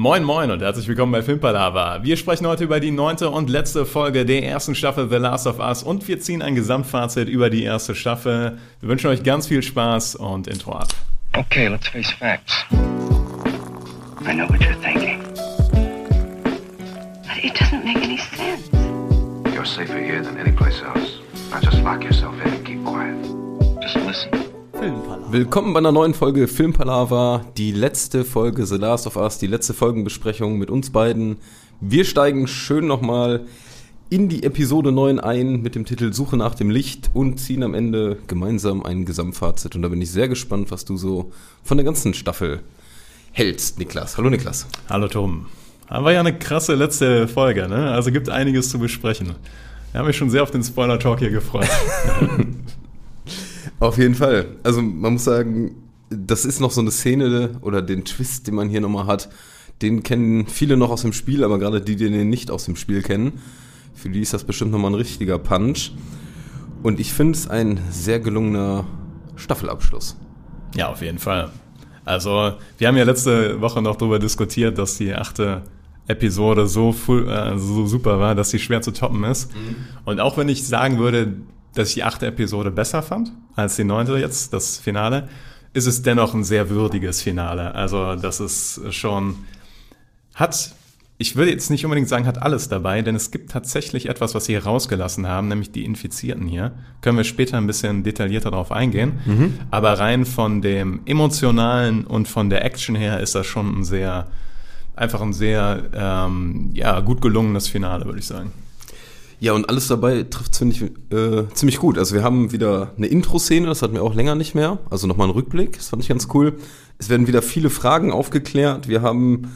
Moin Moin und herzlich willkommen bei Filmpalava. Wir sprechen heute über die neunte und letzte Folge der ersten Staffel The Last of Us und wir ziehen ein Gesamtfazit über die erste Staffel. Wir wünschen euch ganz viel Spaß und Intro ab. Okay, let's face facts. I know what you're thinking. But it doesn't make any sense. You're safer here than any place else. Now just lock yourself in and keep quiet. Just listen. Willkommen bei einer neuen Folge Filmpalava, die letzte Folge The Last of Us, die letzte Folgenbesprechung mit uns beiden. Wir steigen schön nochmal in die Episode 9 ein mit dem Titel Suche nach dem Licht und ziehen am Ende gemeinsam ein Gesamtfazit. Und da bin ich sehr gespannt, was du so von der ganzen Staffel hältst, Niklas. Hallo Niklas. Hallo Tom. War ja eine krasse letzte Folge, ne? Also gibt einiges zu besprechen. Wir haben mich schon sehr auf den Spoiler-Talk hier gefreut. Auf jeden Fall. Also man muss sagen, das ist noch so eine Szene oder den Twist, den man hier nochmal hat, den kennen viele noch aus dem Spiel, aber gerade die, die den nicht aus dem Spiel kennen, für die ist das bestimmt nochmal ein richtiger Punch. Und ich finde es ein sehr gelungener Staffelabschluss. Ja, auf jeden Fall. Also, wir haben ja letzte Woche noch darüber diskutiert, dass die achte Episode so, full, äh, so super war, dass sie schwer zu toppen ist. Mhm. Und auch wenn ich sagen würde, dass ich die achte Episode besser fand als die neunte jetzt, das Finale, ist es dennoch ein sehr würdiges Finale. Also das ist schon, hat, ich würde jetzt nicht unbedingt sagen, hat alles dabei, denn es gibt tatsächlich etwas, was sie rausgelassen haben, nämlich die Infizierten hier. Können wir später ein bisschen detaillierter darauf eingehen. Mhm. Aber rein von dem emotionalen und von der Action her ist das schon ein sehr, einfach ein sehr, ähm, ja, gut gelungenes Finale, würde ich sagen. Ja, und alles dabei trifft ziemlich, äh, ziemlich gut. Also wir haben wieder eine Intro-Szene, das hatten wir auch länger nicht mehr. Also nochmal ein Rückblick, das fand ich ganz cool. Es werden wieder viele Fragen aufgeklärt. Wir haben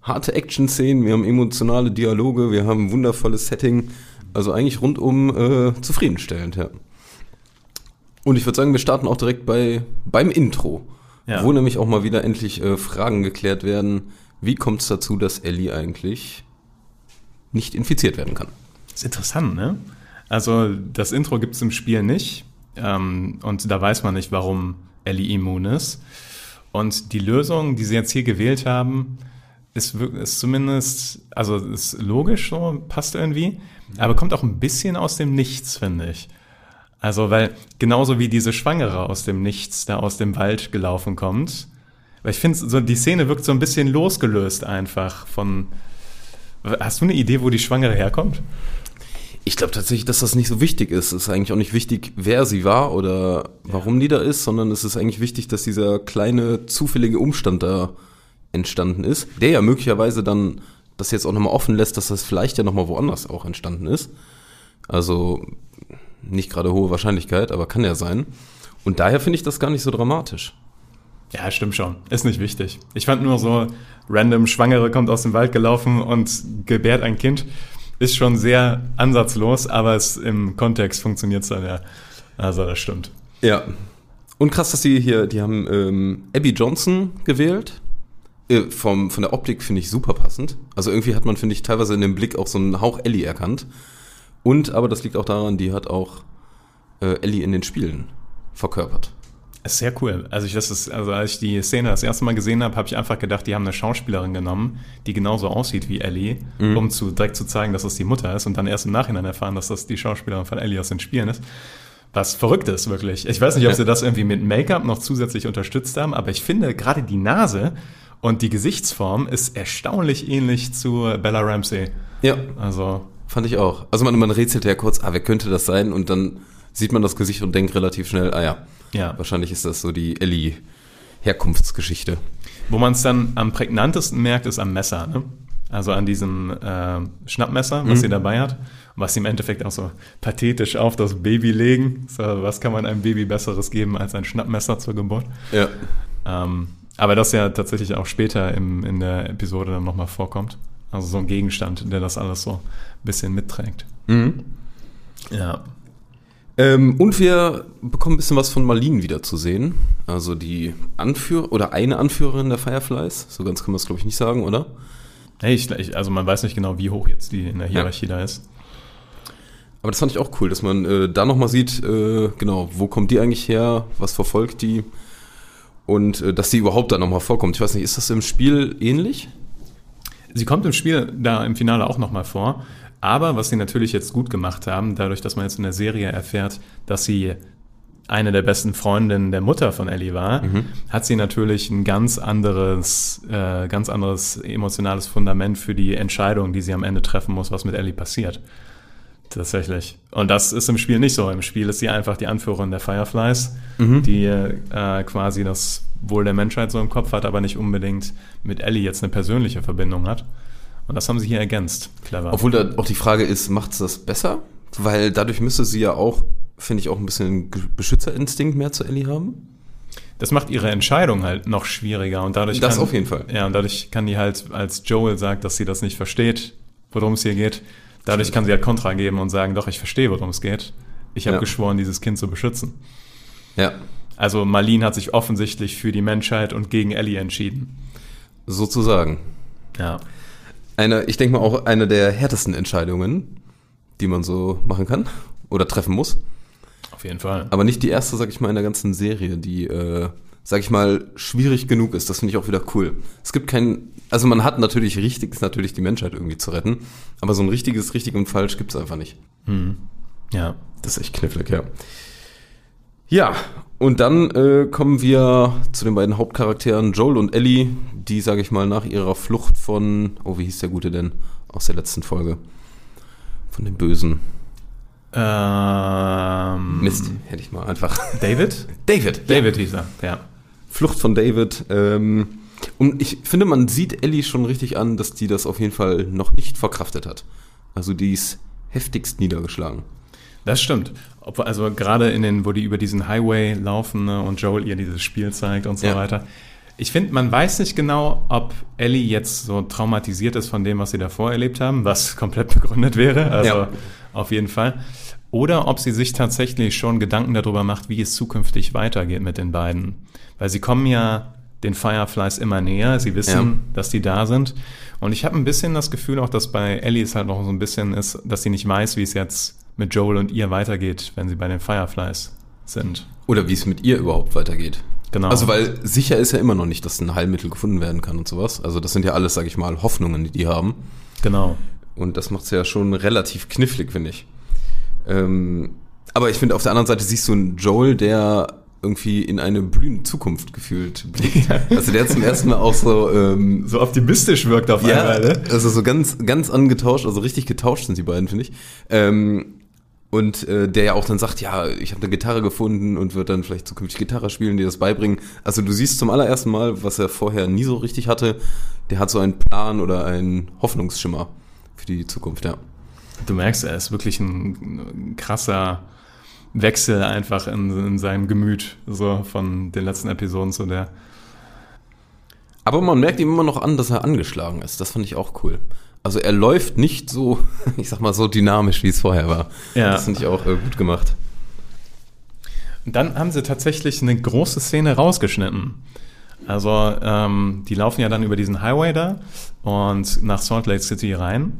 harte Action-Szenen, wir haben emotionale Dialoge, wir haben ein wundervolles Setting. Also eigentlich rundum äh, zufriedenstellend, ja. Und ich würde sagen, wir starten auch direkt bei, beim Intro, ja. wo nämlich auch mal wieder endlich äh, Fragen geklärt werden. Wie kommt es dazu, dass Ellie eigentlich nicht infiziert werden kann? Ist interessant, ne? Also das Intro gibt es im Spiel nicht ähm, und da weiß man nicht, warum Ellie immun ist. Und die Lösung, die sie jetzt hier gewählt haben, ist, ist zumindest, also ist logisch so, passt irgendwie, aber kommt auch ein bisschen aus dem Nichts, finde ich. Also, weil genauso wie diese Schwangere aus dem Nichts da aus dem Wald gelaufen kommt, weil ich finde, so die Szene wirkt so ein bisschen losgelöst einfach von. Hast du eine Idee, wo die Schwangere herkommt? Ich glaube tatsächlich, dass das nicht so wichtig ist. Es ist eigentlich auch nicht wichtig, wer sie war oder warum die da ist, sondern es ist eigentlich wichtig, dass dieser kleine zufällige Umstand da entstanden ist, der ja möglicherweise dann das jetzt auch nochmal offen lässt, dass das vielleicht ja nochmal woanders auch entstanden ist. Also nicht gerade hohe Wahrscheinlichkeit, aber kann ja sein. Und daher finde ich das gar nicht so dramatisch. Ja, stimmt schon. Ist nicht wichtig. Ich fand nur so, random Schwangere kommt aus dem Wald gelaufen und gebärt ein Kind ist schon sehr ansatzlos, aber es im Kontext funktioniert es dann ja. Also das stimmt. Ja. Und krass, dass die hier, die haben ähm, Abby Johnson gewählt. Äh, vom, von der Optik finde ich super passend. Also irgendwie hat man, finde ich, teilweise in dem Blick auch so einen Hauch Ellie erkannt. Und, aber das liegt auch daran, die hat auch äh, Ellie in den Spielen verkörpert. Sehr cool. Also ich, das ist, also als ich die Szene das erste Mal gesehen habe, habe ich einfach gedacht, die haben eine Schauspielerin genommen, die genauso aussieht wie Ellie, mhm. um zu, direkt zu zeigen, dass das die Mutter ist und dann erst im Nachhinein erfahren, dass das die Schauspielerin von Ellie aus den Spielen ist. Was verrückt ist, wirklich. Ich weiß nicht, ob sie das irgendwie mit Make-up noch zusätzlich unterstützt haben, aber ich finde gerade die Nase und die Gesichtsform ist erstaunlich ähnlich zu Bella Ramsey. Ja. Also. Fand ich auch. Also man, man rätselt ja kurz, ah, wer könnte das sein? Und dann sieht man das Gesicht und denkt relativ schnell, ah ja, ja. wahrscheinlich ist das so die Ellie-Herkunftsgeschichte. Wo man es dann am prägnantesten merkt, ist am Messer, ne? Also an diesem äh, Schnappmesser, was mhm. sie dabei hat. Was sie im Endeffekt auch so pathetisch auf das Baby legen. So, was kann man einem Baby Besseres geben als ein Schnappmesser zur Geburt? Ja. Ähm, aber das ja tatsächlich auch später im, in der Episode dann nochmal vorkommt. Also so ein Gegenstand, der das alles so ein bisschen mitträgt. Mhm. Ja. Ähm, und wir bekommen ein bisschen was von Marlene wieder zu sehen. Also die Anführer oder eine Anführerin der Fireflies. So ganz kann man es, glaube ich, nicht sagen, oder? Hey, ich, also man weiß nicht genau, wie hoch jetzt die in der Hierarchie ja. da ist. Aber das fand ich auch cool, dass man äh, da nochmal sieht, äh, genau, wo kommt die eigentlich her, was verfolgt die und äh, dass die überhaupt da nochmal vorkommt. Ich weiß nicht, ist das im Spiel ähnlich? Sie kommt im Spiel da im Finale auch nochmal vor. Aber was sie natürlich jetzt gut gemacht haben, dadurch, dass man jetzt in der Serie erfährt, dass sie eine der besten Freundinnen der Mutter von Ellie war, hat sie natürlich ein ganz anderes, äh, ganz anderes emotionales Fundament für die Entscheidung, die sie am Ende treffen muss, was mit Ellie passiert. Tatsächlich. Und das ist im Spiel nicht so. Im Spiel ist sie einfach die Anführerin der Fireflies, die äh, quasi das Wohl der Menschheit so im Kopf hat, aber nicht unbedingt mit Ellie jetzt eine persönliche Verbindung hat. Und das haben sie hier ergänzt. Clever. Obwohl da auch die Frage ist, macht's das besser? Weil dadurch müsste sie ja auch, finde ich, auch ein bisschen Beschützerinstinkt mehr zu Ellie haben. Das macht ihre Entscheidung halt noch schwieriger und dadurch Das kann, auf jeden Fall. Ja, und dadurch kann die halt, als Joel sagt, dass sie das nicht versteht, worum es hier geht, dadurch kann sie halt Kontra geben und sagen, doch, ich verstehe, worum es geht. Ich habe Ja. geschworen, dieses Kind zu beschützen. Ja, Also Marlene hat sich offensichtlich für die Menschheit und gegen Ellie entschieden. sozusagen. Ja. Eine, ich denke mal auch eine der härtesten Entscheidungen, die man so machen kann oder treffen muss. Auf jeden Fall. Aber nicht die erste, sag ich mal, in der ganzen Serie, die, äh, sag ich mal, schwierig genug ist. Das finde ich auch wieder cool. Es gibt kein, also man hat natürlich richtig, ist natürlich die Menschheit irgendwie zu retten, aber so ein richtiges, richtig und falsch gibt es einfach nicht. Ja. Das ist echt knifflig, ja. Ja, und dann äh, kommen wir zu den beiden Hauptcharakteren Joel und Ellie, die, sage ich mal, nach ihrer Flucht von, oh, wie hieß der Gute denn aus der letzten Folge? Von dem Bösen. Ähm, Mist, hätte ich mal einfach. David? David. David hieß er, ja. Flucht von David. Ähm, und ich finde, man sieht Ellie schon richtig an, dass die das auf jeden Fall noch nicht verkraftet hat. Also die ist heftigst niedergeschlagen. Das stimmt. Ob, also gerade in den, wo die über diesen Highway laufen ne, und Joel ihr dieses Spiel zeigt und so Ja. weiter. Ich finde, man weiß nicht genau, ob Ellie jetzt so traumatisiert ist von dem, was sie davor erlebt haben, was komplett begründet wäre. Also Ja. auf jeden Fall. Oder ob sie sich tatsächlich schon Gedanken darüber macht, wie es zukünftig weitergeht mit den beiden. Weil sie kommen ja den Fireflies immer näher. Sie wissen, Ja. dass die da sind. Und ich habe ein bisschen das Gefühl auch, dass bei Ellie es halt noch so ein bisschen ist, dass sie nicht weiß, wie es jetzt mit Joel und ihr weitergeht, wenn sie bei den Fireflies sind. Oder wie es mit ihr überhaupt weitergeht. Genau. Also weil sicher ist ja immer noch nicht, dass ein Heilmittel gefunden werden kann und sowas. Also das sind ja alles, sag ich mal, Hoffnungen, die die haben. Genau. Und das macht's ja schon relativ knifflig, finde ich. Ähm, aber ich finde, auf der anderen Seite siehst du einen Joel, der irgendwie in eine blühende Zukunft gefühlt blickt. Also der zum ersten Mal auch so, ähm, So optimistisch wirkt auf ja, einmal, ne? also so ganz, ganz angetauscht, also richtig getauscht sind die beiden, finde ich. Ähm, und äh, der ja auch dann sagt, ja, ich habe eine Gitarre gefunden und wird dann vielleicht zukünftig Gitarre spielen, die das beibringen. Also du siehst zum allerersten Mal, was er vorher nie so richtig hatte, der hat so einen Plan oder einen Hoffnungsschimmer für die Zukunft, ja. Du merkst, er ist wirklich ein, ein krasser Wechsel einfach in, in seinem Gemüt, so von den letzten Episoden zu der. Aber man merkt ihm immer noch an, dass er angeschlagen ist. Das fand ich auch cool. Also er läuft nicht so, ich sag mal, so dynamisch, wie es vorher war. Ja. Das finde ich auch äh, gut gemacht. Und dann haben sie tatsächlich eine große Szene rausgeschnitten. Also, ähm, die laufen ja dann über diesen Highway da und nach Salt Lake City rein.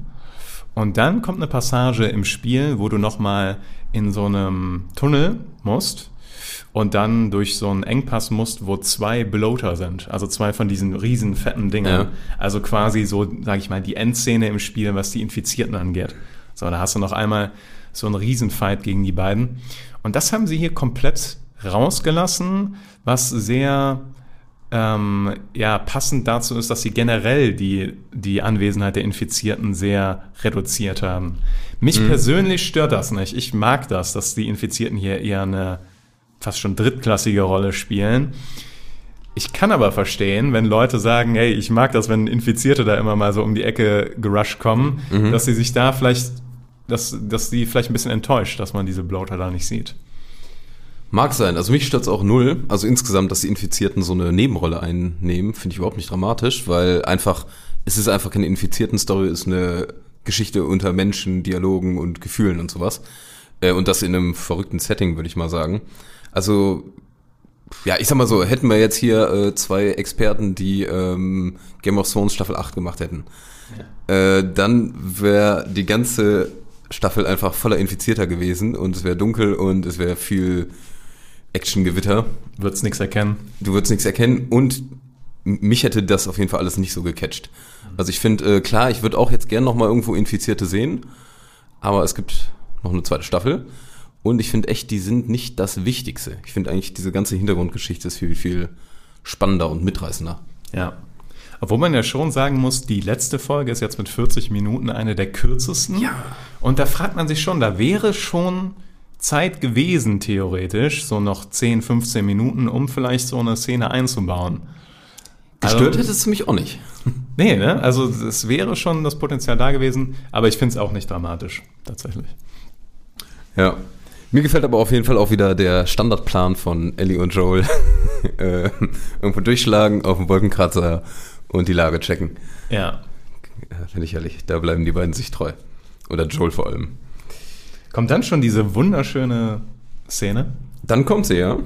Und dann kommt eine Passage im Spiel, wo du nochmal in so einem Tunnel musst und dann durch so einen Engpass musst, wo zwei Bloater sind. Also zwei von diesen riesen fetten Dingern. Ja. Also quasi so, sag ich mal, die Endszene im Spiel, was die Infizierten angeht. So, da hast du noch einmal so einen Riesenfight gegen die beiden. Und das haben sie hier komplett rausgelassen, was sehr ähm, ja, passend dazu ist, dass sie generell die, die Anwesenheit der Infizierten sehr reduziert haben. Mich persönlich stört das nicht. Ich mag das, dass die Infizierten hier eher eine fast schon drittklassige Rolle spielen. Ich kann aber verstehen, wenn Leute sagen, hey, ich mag das, wenn Infizierte da immer mal so um die Ecke gerusht kommen, dass sie sich da vielleicht, dass, dass sie vielleicht ein bisschen enttäuscht, dass man diese Bloater da nicht sieht. Mag sein. Also mich stört's auch null. Also insgesamt, dass die Infizierten so eine Nebenrolle einnehmen, finde ich überhaupt nicht dramatisch, weil einfach, es ist einfach keine Infizierten-Story, es ist eine Geschichte unter Menschen, Dialogen und Gefühlen und sowas. Äh, und das in einem verrückten Setting, würde ich mal sagen. Also, ja, ich sag mal so, hätten wir jetzt hier äh, zwei Experten, die ähm, Game of Thrones Staffel 8 gemacht hätten, äh, dann wäre die ganze Staffel einfach voller Infizierter gewesen und es wäre dunkel und es wäre viel Actiongewitter. Wird's nichts erkennen. Du würdest nichts erkennen und mich hätte das auf jeden Fall alles nicht so gecatcht. Also ich finde, äh, klar, ich würde auch jetzt gern noch mal irgendwo Infizierte sehen, aber es gibt noch eine zweite Staffel. Und ich finde echt, die sind nicht das Wichtigste. Ich finde eigentlich, diese ganze Hintergrundgeschichte ist viel, viel spannender und mitreißender. Ja. Obwohl man ja schon sagen muss, die letzte Folge ist jetzt mit 40 Minuten eine der kürzesten. Ja. Und da fragt man sich schon, da wäre schon Zeit gewesen, theoretisch, so noch 10, 15 Minuten, um vielleicht so eine Szene einzubauen. Gestört Also- hätte es mich auch nicht. Nee, ne? Also es wäre schon das Potenzial da gewesen, aber ich finde es auch nicht dramatisch, tatsächlich. Ja. Mir gefällt aber auf jeden Fall auch wieder der Standardplan von Ellie und Joel. äh, irgendwo durchschlagen, auf den Wolkenkratzer und die Lage checken. Ja. Ja, Finde ich ehrlich. Da bleiben die beiden sich treu. Oder Joel vor allem. Kommt dann schon diese wunderschöne Szene. Dann kommt sie, ja.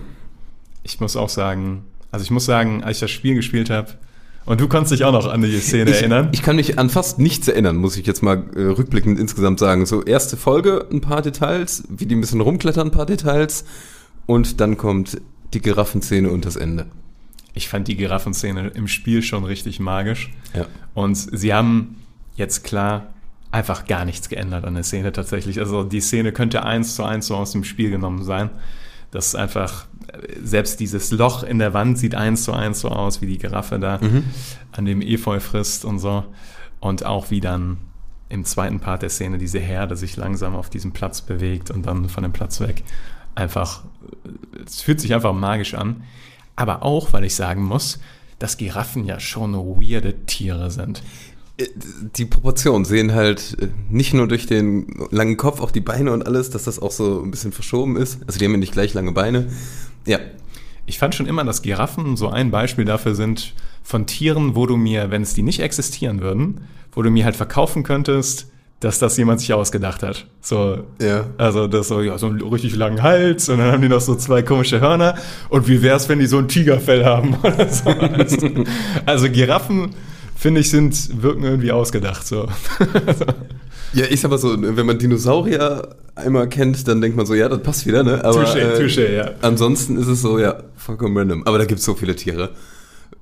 Ich muss auch sagen, also ich muss sagen, als ich das Spiel gespielt habe, und du konntest dich auch noch an die Szene Ich, erinnern. ich kann mich an fast nichts erinnern, muss ich jetzt mal äh, rückblickend insgesamt sagen. So, erste Folge, ein paar Details, wie die ein bisschen rumklettern, ein paar Details. Und dann kommt die Giraffenszene und das Ende. Ich fand die Giraffenszene im Spiel schon richtig magisch. Ja. Und sie haben jetzt klar einfach gar nichts geändert an der Szene tatsächlich. Also die Szene könnte eins zu eins so aus dem Spiel genommen sein. Das ist einfach, selbst dieses Loch in der Wand sieht eins zu eins so aus, wie die Giraffe da an dem Efeu frisst und so. Und auch wie dann im zweiten Part der Szene diese Herde sich langsam auf diesem Platz bewegt und dann von dem Platz weg. Einfach, es fühlt sich einfach magisch an. Aber auch, weil ich sagen muss, dass Giraffen ja schon weirde Tiere sind. Äh, Die Proportionen sehen halt äh, nicht nur durch den langen Kopf, auch die Beine und alles, dass das auch so ein bisschen verschoben ist. Also die haben ja nicht gleich lange Beine. Ja, Ich fand schon immer, dass Giraffen so ein Beispiel dafür sind von Tieren, wo du mir, wenn es die nicht existieren würden, wo du mir halt verkaufen könntest, dass das jemand sich ausgedacht hat. So, Ja. also das so, ja, so einen richtig langen Hals und dann haben die noch so zwei komische Hörner. Und wie wär's, wenn die so ein Tigerfell haben oder so? Also, also Giraffen, finde ich, sind, wirken irgendwie ausgedacht. So. Ja, ich sag mal so, wenn man Dinosaurier einmal kennt, dann denkt man so, ja, das passt wieder, ne? Aber Touché, touché, ja. ansonsten ist es so, ja, vollkommen random. Aber da gibt es so viele Tiere,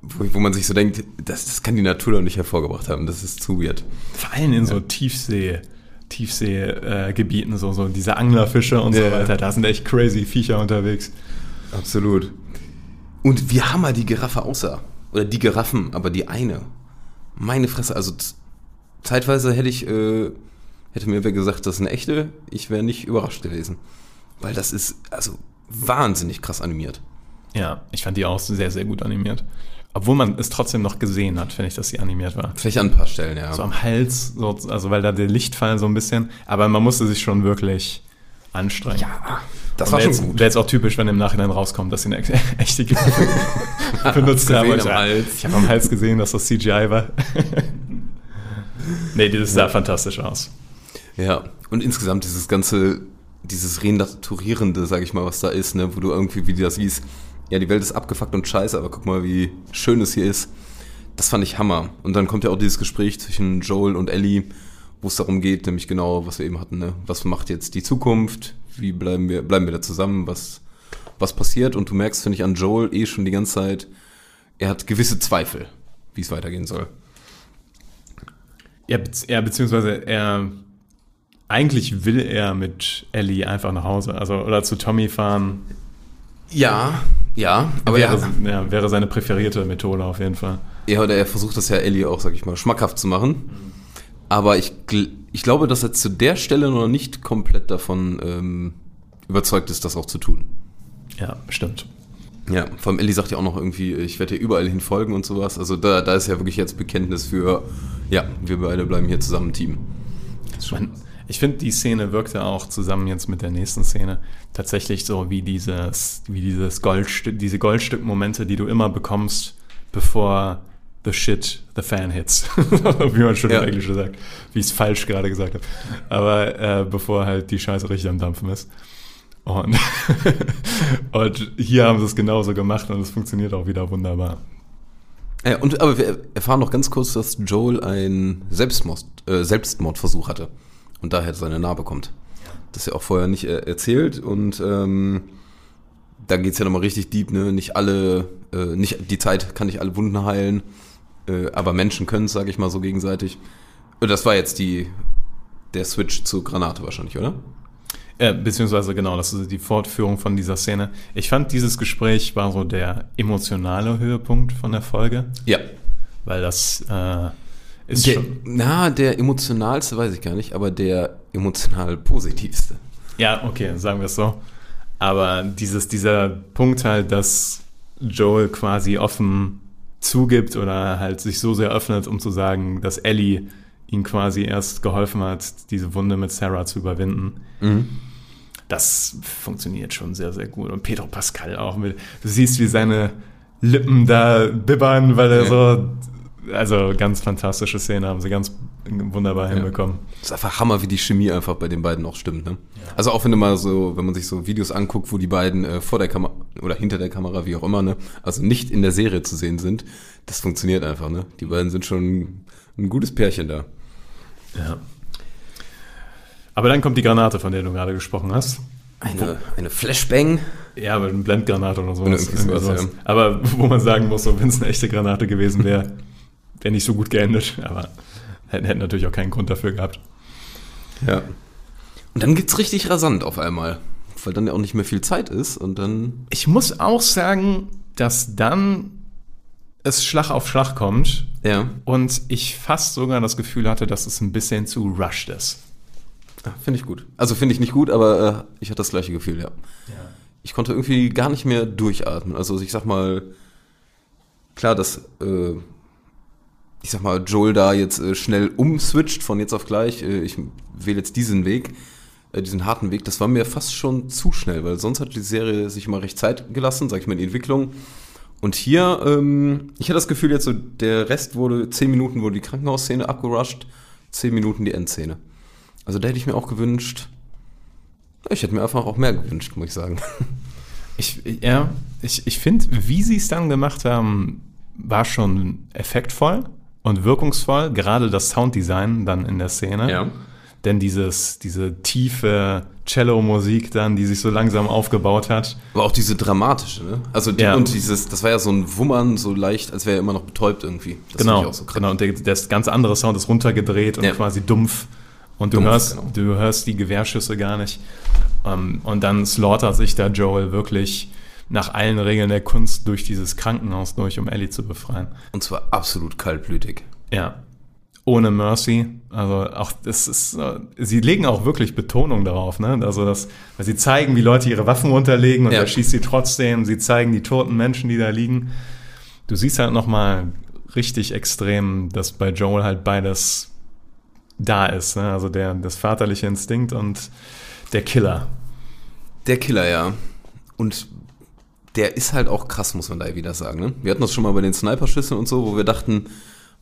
wo, wo man sich so denkt, das, das kann die Natur doch nicht hervorgebracht haben. Das ist zu weird. Vor allem in so Tiefsee, Tiefseegebieten, so, so diese Anglerfische und Ja, so ja. weiter. Da sind echt crazy Viecher unterwegs. Absolut. Und wie hammer die Giraffe aussah. Oder die Giraffen, aber die eine. Meine Fresse, also zeitweise hätte ich, äh, hätte mir wer gesagt, das ist eine echte, ich wäre nicht überrascht gewesen. Weil das ist, also, wahnsinnig krass animiert. Ja, ich fand die auch sehr, sehr gut animiert. Obwohl man es trotzdem noch gesehen hat, finde ich, dass sie animiert war. Vielleicht an ein paar Stellen, ja. So am Hals, so, also weil da der Lichtfall so ein bisschen, aber man musste sich schon wirklich anstrengen. Ja, das Und war schon jetzt, gut. Wäre jetzt auch typisch, wenn im Nachhinein rauskommt, dass sie eine echte Giraffe benutzt haben. Ich, Hals. ich habe am Hals gesehen, dass das CGI war. nee, das sah fantastisch aus. Ja, und insgesamt dieses ganze, dieses Renaturierende, sag ich mal, was da ist, ne, wo du irgendwie, wie das siehst, ja, die Welt ist abgefuckt und scheiße, aber guck mal, wie schön es hier ist. Das fand ich Hammer. Und dann kommt ja auch dieses Gespräch zwischen Joel und Ellie, wo es darum geht, nämlich genau, was wir eben hatten, ne? Was macht jetzt die Zukunft? Wie bleiben wir, bleiben wir da zusammen? Was, was passiert? Und du merkst, finde ich, an Joel eh schon die ganze Zeit, er hat gewisse Zweifel, wie es weitergehen soll. Ja, bezieh- ja, beziehungsweise er eigentlich will er mit Ellie einfach nach Hause, also oder zu Tommy fahren. Ja, ja, aber wäre, er, ja, wäre seine präferierte Methode auf jeden Fall. Ja, oder er versucht das ja Ellie auch, sag ich mal, schmackhaft zu machen. Aber ich, ich glaube, dass er zu der Stelle noch nicht komplett davon ähm, überzeugt ist, das auch zu tun. Ja, stimmt. Ja, vor allem Ellie sagt ja auch noch irgendwie, ich werde dir überall hin folgen und sowas. Also da, da ist ja wirklich jetzt Bekenntnis für, ja, wir beide bleiben hier zusammen Team. Man, ich finde, die Szene wirkte auch zusammen jetzt mit der nächsten Szene tatsächlich so wie dieses, wie dieses Goldstück, diese Goldstück-Momente, die du immer bekommst, bevor the shit, the fan hits. wie man schon Ja. im Englischen sagt. Wie ich es falsch gerade gesagt habe. Aber äh, bevor halt die Scheiße richtig am Dampfen ist. Und, und hier haben sie es genauso gemacht und es funktioniert auch wieder wunderbar. Ja, und, aber wir erfahren noch ganz kurz, dass Joel einen Selbstmord, äh, Selbstmordversuch hatte und daher seine Narbe kommt. Das ist ja auch vorher nicht äh, erzählt und ähm, da geht's ja nochmal richtig deep, ne? Nicht alle, äh, nicht, die Zeit kann nicht alle Wunden heilen, äh, aber Menschen können es, sage ich mal so gegenseitig. Und das war jetzt die, der Switch zur Granate wahrscheinlich, oder? Äh, beziehungsweise genau, das ist die Fortführung von dieser Szene. Ich fand, dieses Gespräch war so der emotionale Höhepunkt von der Folge, Ja. weil das äh, ist Der, schon. na, der emotionalste weiß ich gar nicht, aber der emotional positivste. Ja, okay, sagen wir es so. Aber dieses, dieser Punkt halt, dass Joel quasi offen zugibt oder halt sich so sehr öffnet, um zu sagen, dass Ellie ihm quasi erst geholfen hat, diese Wunde mit Sarah zu überwinden. Das funktioniert schon sehr, sehr gut. Und Pedro Pascal auch mit, du siehst, wie seine Lippen da bibbern, weil er Ja. so, also ganz fantastische Szene haben sie ganz wunderbar hinbekommen. Das ist einfach Hammer, wie die Chemie einfach bei den beiden auch stimmt. Ne? Also auch wenn du mal so, wenn man sich so Videos anguckt, wo die beiden äh, vor der Kamera oder hinter der Kamera, wie auch immer, ne, also nicht in der Serie zu sehen sind, das funktioniert einfach. Ne? Die beiden sind schon ein gutes Pärchen da. Ja. Aber dann kommt die Granate, von der du gerade gesprochen hast. Eine, eine Flashbang. Ja, aber eine Blendgranate oder so. Oder sowas, ja. Aber wo man sagen muss, so, wenn es eine echte Granate gewesen wäre, wäre nicht so gut geendet. Aber hätten, hätten natürlich auch keinen Grund dafür gehabt. Ja. Und dann geht's richtig rasant auf einmal, weil dann ja auch nicht mehr viel Zeit ist und dann Ich muss auch sagen, dass dann es Schlag auf Schlag kommt ja, und ich fast sogar das Gefühl hatte, dass es ein bisschen zu rushed ist. ja finde ich gut. Also finde ich nicht gut, aber äh, ich hatte das gleiche Gefühl, ja. Ich konnte irgendwie gar nicht mehr durchatmen. Also ich sag mal, klar, dass äh, ich sag mal, Joel da jetzt äh, schnell umswitcht von jetzt auf gleich, äh, ich wähle jetzt diesen Weg, äh, diesen harten Weg, das war mir fast schon zu schnell, weil sonst hat die Serie sich immer recht Zeit gelassen, sag ich mal, in die Entwicklung. Und hier, ähm, ich hatte das Gefühl jetzt so, der Rest wurde, zehn Minuten wurde die Krankenhausszene abgerusht, zehn Minuten die Endszene. Also da hätte ich mir auch gewünscht, ich hätte mir einfach auch mehr gewünscht, muss ich sagen. Ich, ja, ich, ich finde, wie sie es dann gemacht haben, war schon effektvoll und wirkungsvoll. Gerade das Sounddesign dann in der Szene. Denn dieses, diese tiefe Cello-Musik dann, die sich so langsam aufgebaut hat. Aber auch diese dramatische, ne? Also die, Ja. und dieses, das war ja so ein Wummern, so leicht, als wäre er immer noch betäubt irgendwie. Das genau, so krass. genau. Und der, das ganz andere Sound ist runtergedreht und Ja. quasi dumpf. Und du Dumpf, hörst, genau. du hörst die Gewehrschüsse gar nicht. Ähm, und dann slaughtert sich da Joel wirklich nach allen Regeln der Kunst durch dieses Krankenhaus durch, um Ellie zu befreien. Und zwar absolut kaltblütig. Ja. Ohne Mercy. Also auch das ist, sie legen auch wirklich Betonung darauf, ne? Also das, weil sie zeigen, wie Leute ihre Waffen runterlegen und Ja. er schießt sie trotzdem. Sie zeigen die toten Menschen, die da liegen. Du siehst halt nochmal richtig extrem, dass bei Joel halt beides da ist. Ne? Also der, das vaterliche Instinkt und der Killer. Der Killer, ja. Und der ist halt auch krass, muss man da wieder sagen. Ne? Wir hatten das schon mal bei den Sniperschüssen und so, wo wir dachten,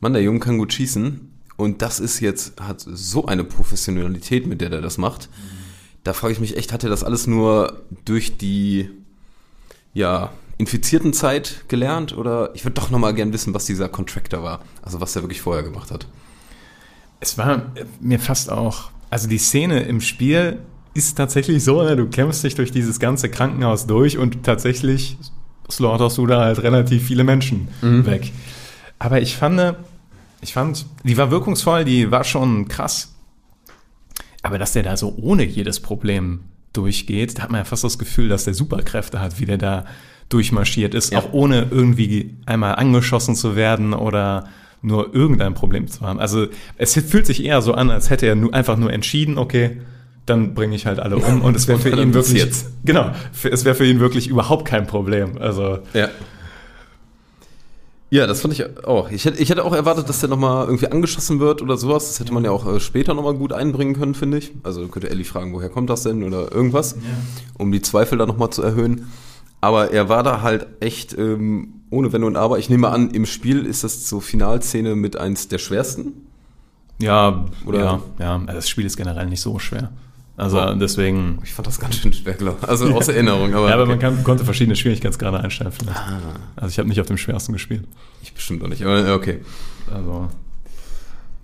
Mann, der Junge kann gut schießen. Und das ist jetzt, hat so eine Professionalität, mit der der das macht. Da frage ich mich echt, hat er das alles nur durch die, ja, infizierten Zeit gelernt? Oder ich würde doch nochmal gern wissen, was dieser Contractor war. Also was er wirklich vorher gemacht hat. Es war mir fast auch, also die Szene im Spiel ist tatsächlich so, ne? du kämpfst dich durch dieses ganze Krankenhaus durch und tatsächlich slaughterst du da halt relativ viele Menschen weg. Aber ich fand, ich fand, die war wirkungsvoll, die war schon krass. Aber dass der da so ohne jedes Problem durchgeht, da hat man ja fast das Gefühl, dass der Superkräfte hat, wie der da durchmarschiert ist, Ja. auch ohne irgendwie einmal angeschossen zu werden oder nur irgendein Problem zu haben. Also es fühlt sich eher so an, als hätte er nur, einfach nur entschieden, okay, dann bringe ich halt alle um und es wäre für ihn wirklich jetzt. genau, für, es wäre für ihn wirklich überhaupt kein Problem. Also Ja. Ja, das fand ich auch. Ich hätte, ich hätte auch erwartet, dass der nochmal irgendwie angeschossen wird oder sowas. Das hätte man ja auch äh, später nochmal gut einbringen können, finde ich. Also könnte Ellie fragen, woher kommt das denn oder irgendwas, um die Zweifel da nochmal zu erhöhen. Aber er war da halt echt ähm, ohne Wenn und Aber. Ich nehme an, im Spiel ist das so Finalszene mit eins der schwersten. ja, Oder- ja, ja, also das Spiel ist generell nicht so schwer. Also Oh. deswegen Ich fand das ganz schön schwer, glaube ich. Also aus Erinnerung. Aber, ja, aber okay. man kann, konnte verschiedene Schwierigkeitsgrade einstellen vielleicht. Ah. Also ich habe nicht auf dem schwersten gespielt. Ich bestimmt auch nicht. Aber äh, okay. Also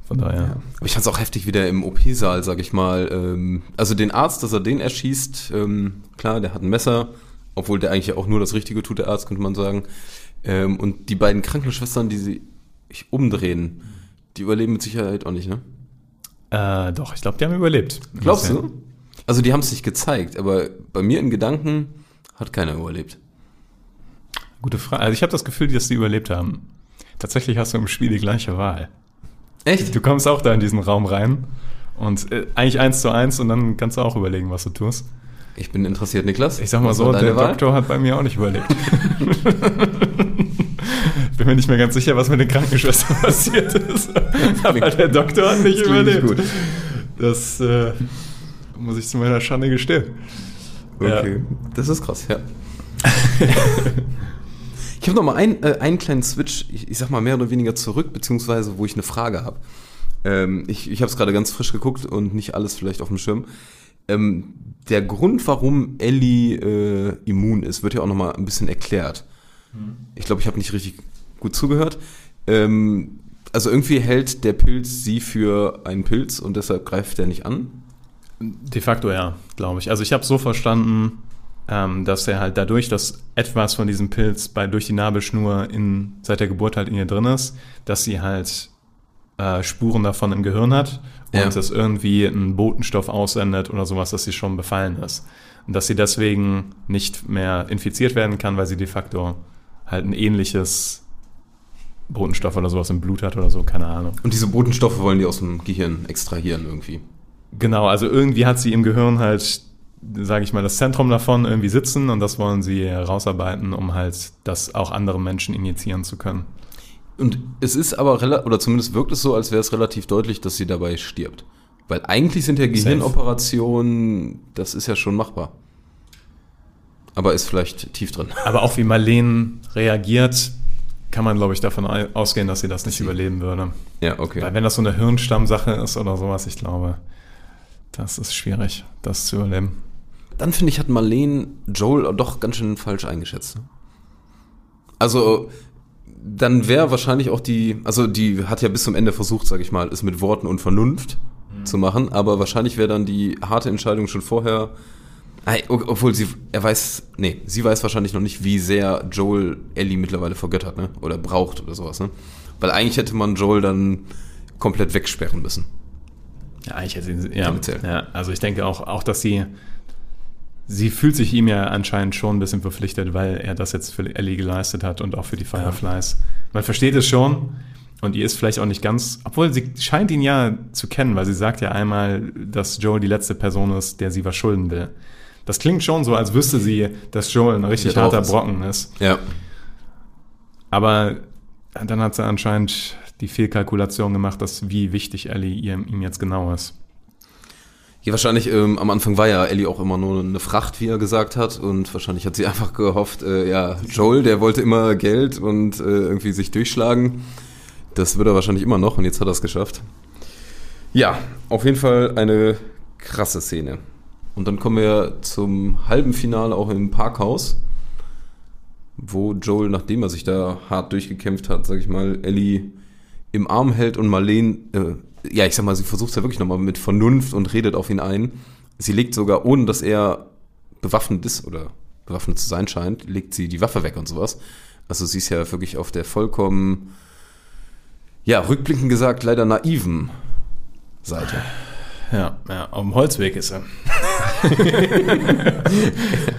von daher. Aber ich fand es auch heftig, wie der im OP-Saal, sag ich mal, ähm, also den Arzt, dass er den erschießt, ähm, klar, der hat ein Messer, obwohl der eigentlich auch nur das Richtige tut, der Arzt, könnte man sagen. Ähm, und die beiden Krankenschwestern, die sich umdrehen, die überleben mit Sicherheit auch nicht, ne? Äh, doch, ich glaube, die haben überlebt. Glaubst du? Also die haben es nicht gezeigt, aber bei mir in Gedanken hat keiner überlebt. Gute Frage. Also ich habe das Gefühl, dass die überlebt haben. Tatsächlich hast du im Spiel die gleiche Wahl. Echt? Du kommst auch da in diesen Raum rein und äh, eigentlich eins zu eins und dann kannst du auch überlegen, was du tust. Ich bin interessiert, Niklas. Ich sag mal Was so, der Wahl? Doktor hat bei mir auch nicht überlebt. ich bin mir nicht mehr ganz sicher, was mit den Krankenschwestern passiert ist. Aber der Doktor hat nicht nicht überlebt. gut. Das äh, muss ich zu meiner Schande gestehen. Okay, das ist krass, ja. ich habe noch mal ein, äh, einen kleinen Switch, ich, ich sag mal mehr oder weniger zurück, beziehungsweise wo ich eine Frage habe. Ähm, ich ich habe es gerade ganz frisch geguckt und nicht alles vielleicht auf dem Schirm. Ähm, der Grund, warum Ellie äh, immun ist, wird ja auch noch mal ein bisschen erklärt. Ich glaube, ich habe nicht richtig gut zugehört. Ähm, also irgendwie hält der Pilz sie für einen Pilz und deshalb greift er nicht an. De facto ja, glaube ich. Also ich habe so verstanden, ähm, dass er halt dadurch, dass etwas von diesem Pilz bei, durch die Nabelschnur in, seit der Geburt halt in ihr drin ist, dass sie halt äh, Spuren davon im Gehirn hat und Ja. das irgendwie einen Botenstoff aussendet oder sowas, dass sie schon befallen ist. Und dass sie deswegen nicht mehr infiziert werden kann, weil sie de facto halt ein ähnliches Botenstoff oder sowas im Blut hat oder so, keine Ahnung. Und diese Botenstoffe wollen die aus dem Gehirn extrahieren irgendwie. Genau, also irgendwie hat sie im Gehirn halt, sage ich mal, das Zentrum davon irgendwie sitzen und das wollen sie herausarbeiten, um halt das auch anderen Menschen injizieren zu können. Und es ist aber, oder zumindest wirkt es so, als wäre es relativ deutlich, dass sie dabei stirbt. Weil eigentlich sind ja Gehirnoperationen, das ist ja schon machbar. Aber ist vielleicht tief drin. Aber auch wie Marlene reagiert, kann man, glaube ich, davon au- ausgehen, dass sie das nicht überleben würde. Ja, okay. Weil wenn das so eine Hirnstammsache ist oder sowas, ich glaube, das ist schwierig, das zu überleben. Dann finde ich, hat Marlene Joel doch ganz schön falsch eingeschätzt. ne? Also, dann wäre wahrscheinlich auch die, also die hat ja bis zum Ende versucht, sage ich mal, es mit Worten und Vernunft zu machen, aber wahrscheinlich wäre dann die harte Entscheidung schon vorher, obwohl sie, er weiß, nee, sie weiß wahrscheinlich noch nicht, wie sehr Joel Ellie mittlerweile vergöttert, ne? Oder braucht oder sowas, ne? Weil eigentlich hätte man Joel dann komplett wegsperren müssen. Ja, ich hätte sie, ja, ja, also ich denke auch, auch, dass sie, sie fühlt sich ihm ja anscheinend schon ein bisschen verpflichtet, weil er das jetzt für Ellie geleistet hat und auch für die Fireflies. Man versteht es schon und ihr ist vielleicht auch nicht ganz, obwohl sie scheint ihn ja zu kennen, weil sie sagt ja einmal, dass Joel die letzte Person ist, der sie was schulden will. Das klingt schon so, als wüsste sie, dass Joel ein richtig drauf harter. Brocken ist. Ja. Aber dann hat sie anscheinend die Fehlkalkulation gemacht, dass wie wichtig Ellie ihm jetzt genau ist. Ja, wahrscheinlich, ähm, am Anfang war ja Ellie auch immer nur eine Fracht, wie er gesagt hat. Und wahrscheinlich hat sie einfach gehofft, äh, ja, Joel, der wollte immer Geld und äh, irgendwie sich durchschlagen. Das wird er wahrscheinlich immer noch und jetzt hat er es geschafft. Ja, auf jeden Fall eine krasse Szene. Und dann kommen wir zum halben Finale auch im Parkhaus, wo Joel, nachdem er sich da hart durchgekämpft hat, sag ich mal, Ellie im Arm hält und Marlene, äh, ja, ich sag mal, sie versucht es ja wirklich nochmal mit Vernunft und redet auf ihn ein. Sie legt sogar, ohne dass er bewaffnet ist oder bewaffnet zu sein scheint, legt sie die Waffe weg und sowas. Also sie ist ja wirklich auf der vollkommen, ja, rückblickend gesagt, leider naiven Seite. Ja, ja, auf dem Holzweg ist er.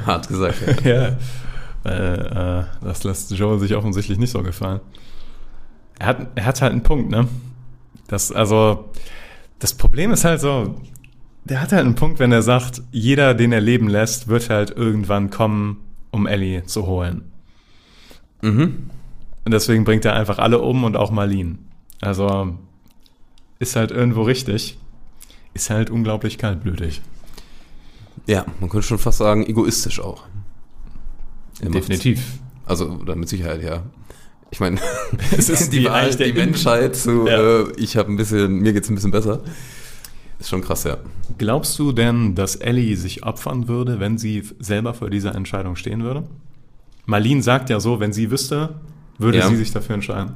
Hart gesagt. Ja. ja. Weil, äh, das lässt Joel sich offensichtlich nicht so gefallen. Er hat, er hat halt einen Punkt, ne? Das, also, das Problem ist halt so, der hat halt einen Punkt, wenn er sagt, jeder, den er leben lässt, wird halt irgendwann kommen, um Ellie zu holen. Mhm. Und deswegen bringt er einfach alle um und auch Marlene. Also, ist halt irgendwo richtig. Ist halt unglaublich kaltblütig. Ja, man könnte schon fast sagen, egoistisch auch. Er. Definitiv. Also, oder mit Sicherheit, ja. Ich meine, Es ist die, die- Wahl, die Menschheit zu, Ja. äh, ich habe ein bisschen, mir geht's ein bisschen besser. Ist schon krass, ja. Glaubst du denn, dass Ellie sich opfern würde, wenn sie selber vor dieser Entscheidung stehen würde? Marlene sagt ja so, wenn sie wüsste, würde Ja. sie sich dafür entscheiden.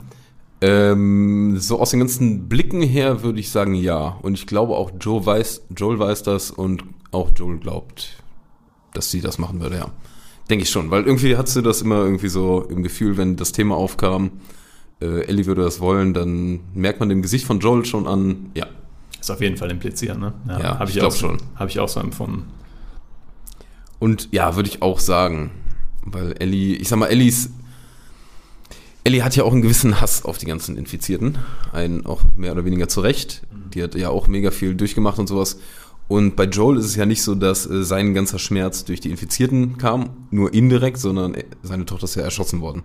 Ähm, so aus den ganzen Blicken her würde ich sagen ja. Und ich glaube auch Joe weiß, Joel weiß das und auch Joel glaubt, dass sie das machen würde, ja. Denke ich schon, weil irgendwie hattest du das immer irgendwie so im Gefühl, wenn das Thema aufkam, äh, Ellie würde das wollen, dann merkt man dem Gesicht von Joel schon an, ja, Ist auf jeden Fall impliziert, ne? Ja, hab ich auch glaub so- schon. Habe ich auch so empfunden. Und ja, würde ich auch sagen. Weil Ellie, ich sag mal, Ellies. Ellie hat ja auch einen gewissen Hass auf die ganzen Infizierten. Einen auch mehr oder weniger zu Recht. Die hat ja auch mega viel durchgemacht und sowas. Und bei Joel ist es ja nicht so, dass äh, sein ganzer Schmerz durch die Infizierten kam, nur indirekt, sondern äh, seine Tochter ist ja erschossen worden.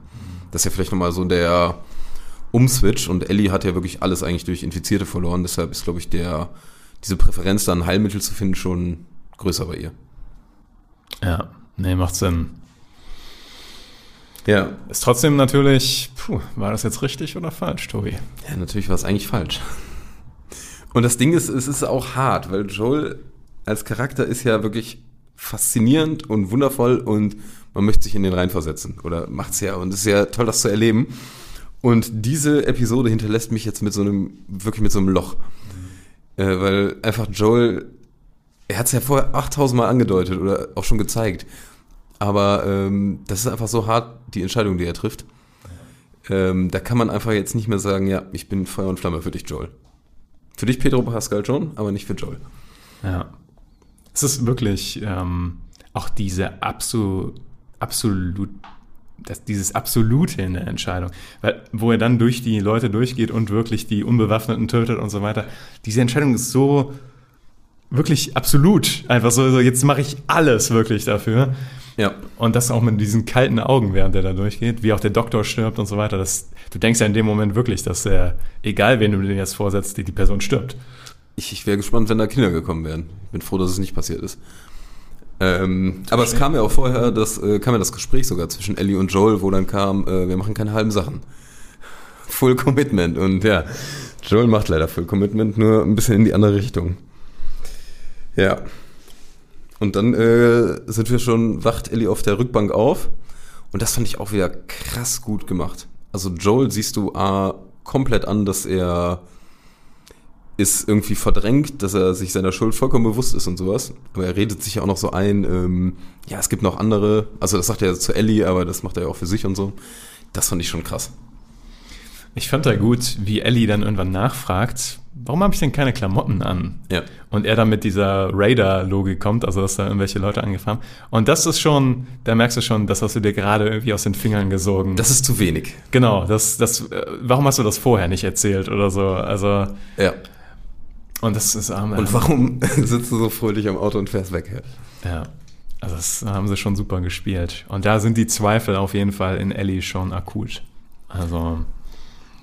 Das ist ja vielleicht nochmal so der Umswitch. Und Ellie hat ja wirklich alles eigentlich durch Infizierte verloren. Deshalb ist, glaube ich, der, diese Präferenz, da ein Heilmittel zu finden, schon größer bei ihr. Ja, nee, macht Sinn. Ja, Ist trotzdem natürlich, puh, war das jetzt richtig oder falsch, Tobi? Ja, natürlich war es eigentlich falsch. Und das Ding ist, es ist auch hart, weil Joel als Charakter ist ja wirklich faszinierend und wundervoll und man möchte sich in den reinversetzen oder macht's ja und es ist ja toll, das zu erleben. Und diese Episode hinterlässt mich jetzt mit so einem, wirklich mit so einem Loch. Äh, weil einfach Joel, er hat es ja vorher 8000 Mal angedeutet oder auch schon gezeigt. Aber ähm, das ist einfach so hart, die Entscheidung, die er trifft. Ähm, da kann man einfach jetzt nicht mehr sagen, ja, ich bin Feuer und Flamme für dich, Joel. Für dich, Pedro Pascal schon, aber nicht für Joel. Ja. Es ist wirklich ähm, auch diese absol, absolut, das, dieses Absolute in der Entscheidung, weil, wo er dann durch die Leute durchgeht und wirklich die Unbewaffneten tötet und so weiter. Diese Entscheidung ist so wirklich absolut. Einfach so, so jetzt mache ich alles wirklich dafür. Ja. Und das auch mit diesen kalten Augen, während er da durchgeht, wie auch der Doktor stirbt und so weiter. Das, du denkst ja in dem Moment wirklich, dass er, egal wen du dir jetzt vorsetzt, die, die Person stirbt. Ich, ich wäre gespannt, wenn da Kinder gekommen wären. Ich bin froh, dass es nicht passiert ist. Ähm, aber es kam ja auch vorher, das äh, kam ja das Gespräch sogar zwischen Ellie und Joel, wo dann kam, äh, wir machen keine halben Sachen. Full Commitment. Und ja, Joel macht leider Full Commitment, nur ein bisschen in die andere Richtung. Ja. Und dann äh, sind wir schon, wacht Ellie auf der Rückbank auf. Und das fand ich auch wieder krass gut gemacht. Also Joel siehst du A, komplett an, dass er ist irgendwie verdrängt, dass er sich seiner Schuld vollkommen bewusst ist und sowas. Aber er redet sich ja auch noch so ein, ähm, ja, es gibt noch andere, also das sagt er zu Ellie, aber das macht er ja auch für sich und so. Das fand ich schon krass. Ich fand da gut, wie Ellie dann irgendwann nachfragt, warum habe ich denn keine Klamotten an? Ja. Und er dann mit dieser Raider-Logik kommt, also dass da irgendwelche Leute angefahren. Und das ist schon, da merkst du schon, das hast du dir gerade irgendwie aus den Fingern gesogen. Das ist zu wenig. genau, das, das, äh, warum hast du das vorher nicht erzählt oder so? Also, Ja. und das ist, ähm, Und warum sitzt du so fröhlich am Auto und fährst weg? Ja, also das haben sie schon super gespielt. Und da sind die Zweifel auf jeden Fall in Ellie schon akut. Also,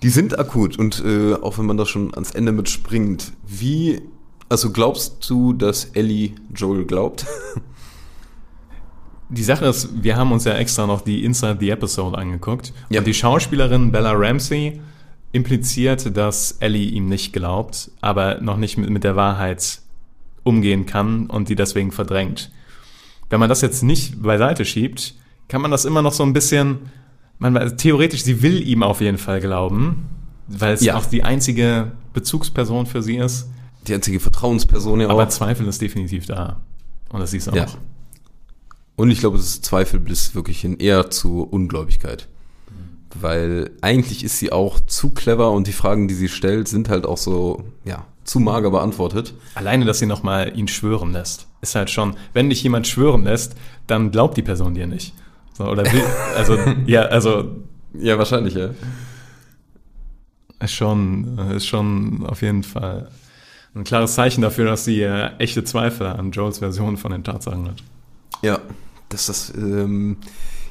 Die sind akut und äh, auch wenn man da schon ans Ende mitspringt, wie, also glaubst du, dass Ellie Joel glaubt? die Sache ist, wir haben uns ja extra noch die Inside the Episode angeguckt. Ja. Und die Schauspielerin Bella Ramsey impliziert, dass Ellie ihm nicht glaubt, aber noch nicht mit, mit der Wahrheit umgehen kann und die deswegen verdrängt. Wenn man das jetzt nicht beiseite schiebt, kann man das immer noch so ein bisschen, man, weiß- theoretisch, sie will ihm auf jeden Fall glauben, weil es Ja. auch die einzige Bezugsperson für sie ist. Die einzige Vertrauensperson ja Aber auch. Zweifel ist definitiv da. Und das siehst du Ja. auch. Und ich glaube, es ist Zweifel bis wirklich hin eher zu Ungläubigkeit. Weil eigentlich ist sie auch zu clever und die Fragen, die sie stellt, sind halt auch so, ja, zu mager beantwortet. Alleine, dass sie nochmal ihn schwören lässt, ist halt schon, wenn dich jemand schwören lässt, dann glaubt die Person dir nicht. So, oder will, also, ja, also, Ja, wahrscheinlich, ja. ist schon, ist schon auf jeden Fall ein klares Zeichen dafür, dass sie äh, echte Zweifel an Joels Version von den Tatsachen hat. Ja, das das, ähm,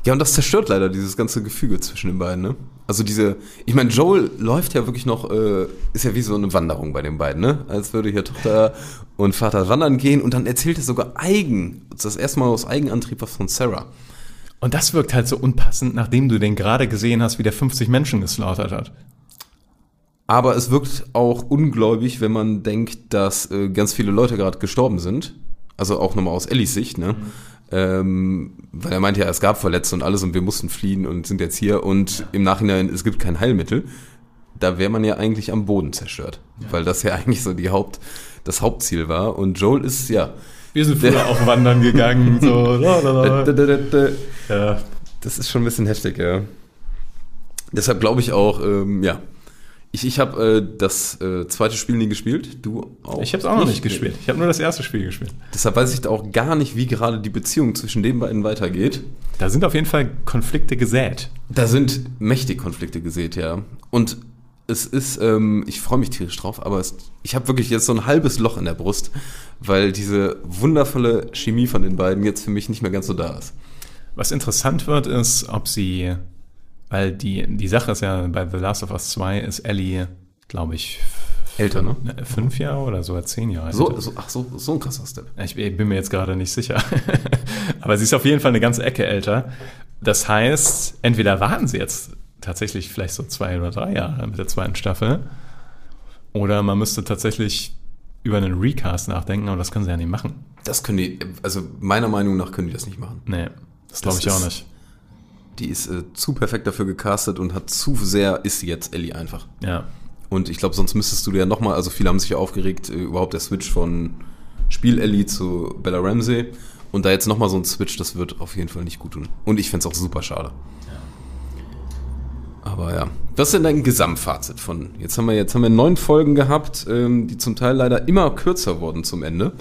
ja, und das zerstört leider dieses ganze Gefüge zwischen den beiden, ne? Also diese, ich meine, Joel läuft ja wirklich noch, äh, ist ja wie so eine Wanderung bei den beiden, ne? Als würde hier Tochter und Vater wandern gehen und dann erzählt er sogar eigen, das erste Mal aus Eigenantrieb was von Sarah. Und das wirkt halt so unpassend, nachdem du den gerade gesehen hast, wie der 50 Menschen geslaughtert hat. Aber es wirkt auch ungläubig, wenn man denkt, dass äh, ganz viele Leute gerade gestorben sind. Also auch nochmal aus Ellis Sicht, ne? Ähm, weil er meinte ja, es gab Verletzte und alles und wir mussten fliehen und sind jetzt hier und im Nachhinein, es gibt kein Heilmittel. da wäre man ja eigentlich am Boden zerstört. Weil das ja eigentlich so die Haupt, das Hauptziel war. Und Joel ist, ja. Wir sind früher auch wandern gegangen. So, ja. Das ist schon ein bisschen heftig, ja. Deshalb glaube ich auch, ähm, ja. Ich, ich habe äh, das äh, zweite Spiel nie gespielt. Du auch? Ich habe es auch noch nicht gespielt. Ich habe nur das erste Spiel gespielt. Deshalb weiß ich auch gar nicht, wie gerade die Beziehung zwischen den beiden weitergeht. Da sind auf jeden Fall Konflikte gesät. Da sind mächtig Konflikte gesät, ja. Und es ist, ähm, ich freue mich tierisch drauf, aber es, ich habe wirklich jetzt so ein halbes Loch in der Brust, weil diese wundervolle Chemie von den beiden jetzt für mich nicht mehr ganz so da ist. Was interessant wird, ist, ob sie, weil die, die Sache ist ja, bei The Last of Us 2 ist Ellie, glaube ich, Älter, ne? fünf Jahre oder sogar zehn Jahre. So, so, ach so, so ein krasser Step. Ich bin mir jetzt gerade nicht sicher. Aber sie ist auf jeden Fall eine ganze Ecke älter. Das heißt, entweder warten sie jetzt tatsächlich vielleicht so zwei oder drei Jahre mit der zweiten Staffel. Oder man müsste tatsächlich über einen Recast nachdenken, aber das können sie ja nicht machen. Das können die, also meiner Meinung nach können die das nicht machen. Nee, das glaube ich auch ist- nicht. Die ist äh, zu perfekt dafür gecastet und hat zu sehr, ist sie jetzt Ellie einfach. Ja. Und ich glaube, sonst müsstest du dir ja nochmal, also viele haben sich ja aufgeregt, äh, überhaupt der Switch von Spiel Ellie zu Bella Ramsey. Und da jetzt nochmal so ein Switch, das wird auf jeden Fall nicht gut tun. Und ich fände es auch super schade. Aber ja, was ist dein Gesamtfazit von? Jetzt haben wir jetzt haben wir neun Folgen gehabt, ähm, die zum Teil leider immer kürzer wurden zum Ende.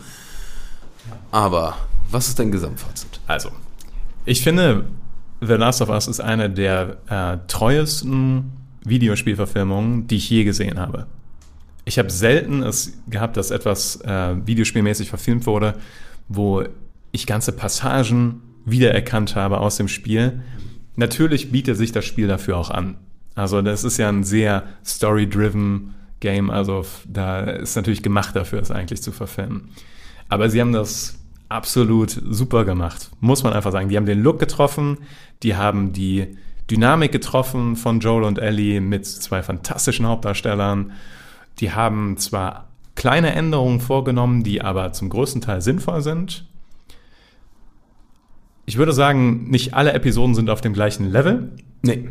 Aber was ist dein Gesamtfazit? Also, ich finde, The Last of Us ist eine der äh, treuesten Videospielverfilmungen, die ich je gesehen habe. Ich habe selten es gehabt, dass etwas äh, videospielmäßig verfilmt wurde, wo ich ganze Passagen wiedererkannt habe aus dem Spiel. Natürlich bietet sich das Spiel dafür auch an. Also das ist ja ein sehr story-driven Game, also da ist natürlich gemacht dafür, es eigentlich zu verfilmen. Aber sie haben das absolut super gemacht, muss man einfach sagen. Die haben den Look getroffen, die haben die Dynamik getroffen von Joel und Ellie mit zwei fantastischen Hauptdarstellern. Die haben zwar kleine Änderungen vorgenommen, die aber zum größten Teil sinnvoll sind. Ich würde sagen, nicht alle Episoden sind auf dem gleichen Level. Nee.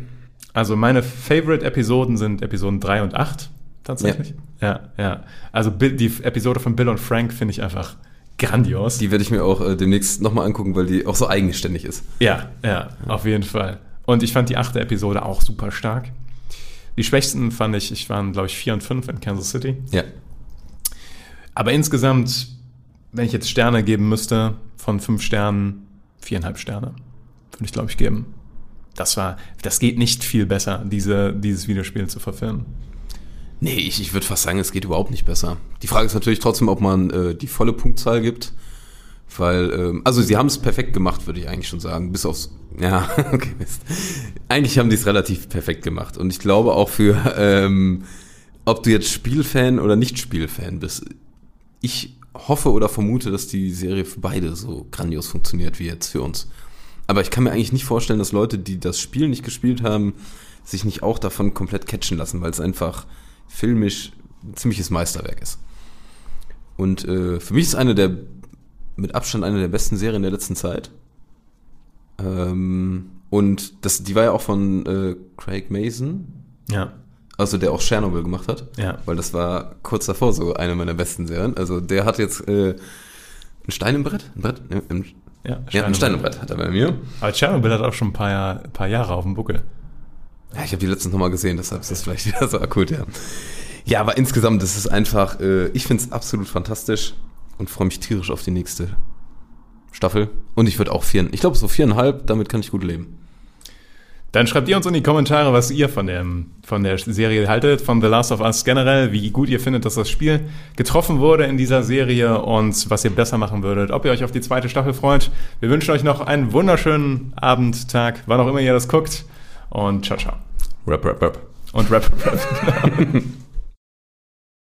Also meine Favorite-Episoden sind Episoden 3 und 8 tatsächlich. Ja, ja. Also Bill, die Episode von Bill und Frank finde ich einfach grandios. Die werde ich mir auch äh, demnächst nochmal angucken, weil die auch so eigenständig ist. ja, ja, auf jeden Fall. Und ich fand die achte Episode auch super stark. Die schwächsten fand ich, ich waren, glaube ich, 4 und 5 in Kansas City. Ja. Aber insgesamt, wenn ich jetzt Sterne geben müsste, von 5 Sternen, viereinhalb Sterne, würde ich, glaube ich, geben. Das war, das geht nicht viel besser, diese, dieses Videospiel zu verfilmen. Nee, ich, ich würde fast sagen, es geht überhaupt nicht besser. Die Frage ist natürlich trotzdem, ob man äh, die volle Punktzahl gibt. Weil, ähm, also sie haben es perfekt gemacht, würde ich eigentlich schon sagen. Bis aufs. Ja, okay, Mist. Eigentlich haben die es relativ perfekt gemacht. Und ich glaube auch für, ähm, ob du jetzt Spielfan oder nicht Spielfan bist, ich hoffe oder vermute, dass die Serie für beide so grandios funktioniert wie jetzt für uns. Aber ich kann mir eigentlich nicht vorstellen, dass Leute, die das Spiel nicht gespielt haben, sich nicht auch davon komplett catchen lassen, weil es einfach filmisch ein ziemliches Meisterwerk ist. Und äh, für mich ist eine der, mit Abstand eine der besten Serien der letzten Zeit. Ähm, und das, die war ja auch von äh, Craig Mason, Ja, also der auch Chernobyl gemacht hat. Ja. Weil das war kurz davor so eine meiner besten Serien. Also der hat jetzt äh, ein Stein im Brett? Ein Brett? Ne, Ein, ja, ja, ein Stein im Brett hat er bei mir. Aber Tschernobyl hat auch schon ein paar, Jahr, paar Jahre auf dem Buckel. Ja, ich habe die letztens nochmal gesehen, deshalb ist das vielleicht wieder so akut, ja. Ja, aber insgesamt ist es einfach, äh, ich finde es absolut fantastisch und freue mich tierisch auf die nächste Staffel. Und ich würde auch vier, ich glaube so viereinhalb, damit kann ich gut leben. Dann schreibt ihr uns in die Kommentare, was ihr von, dem, von der Serie haltet, von The Last of Us generell, wie gut ihr findet, dass das Spiel getroffen wurde in dieser Serie und was ihr besser machen würdet, ob ihr euch auf die zweite Staffel freut. Wir wünschen euch noch einen wunderschönen Abend, Tag, wann auch immer ihr das guckt. Und ciao, ciao. Rap, rap, rap. Und rap, rap.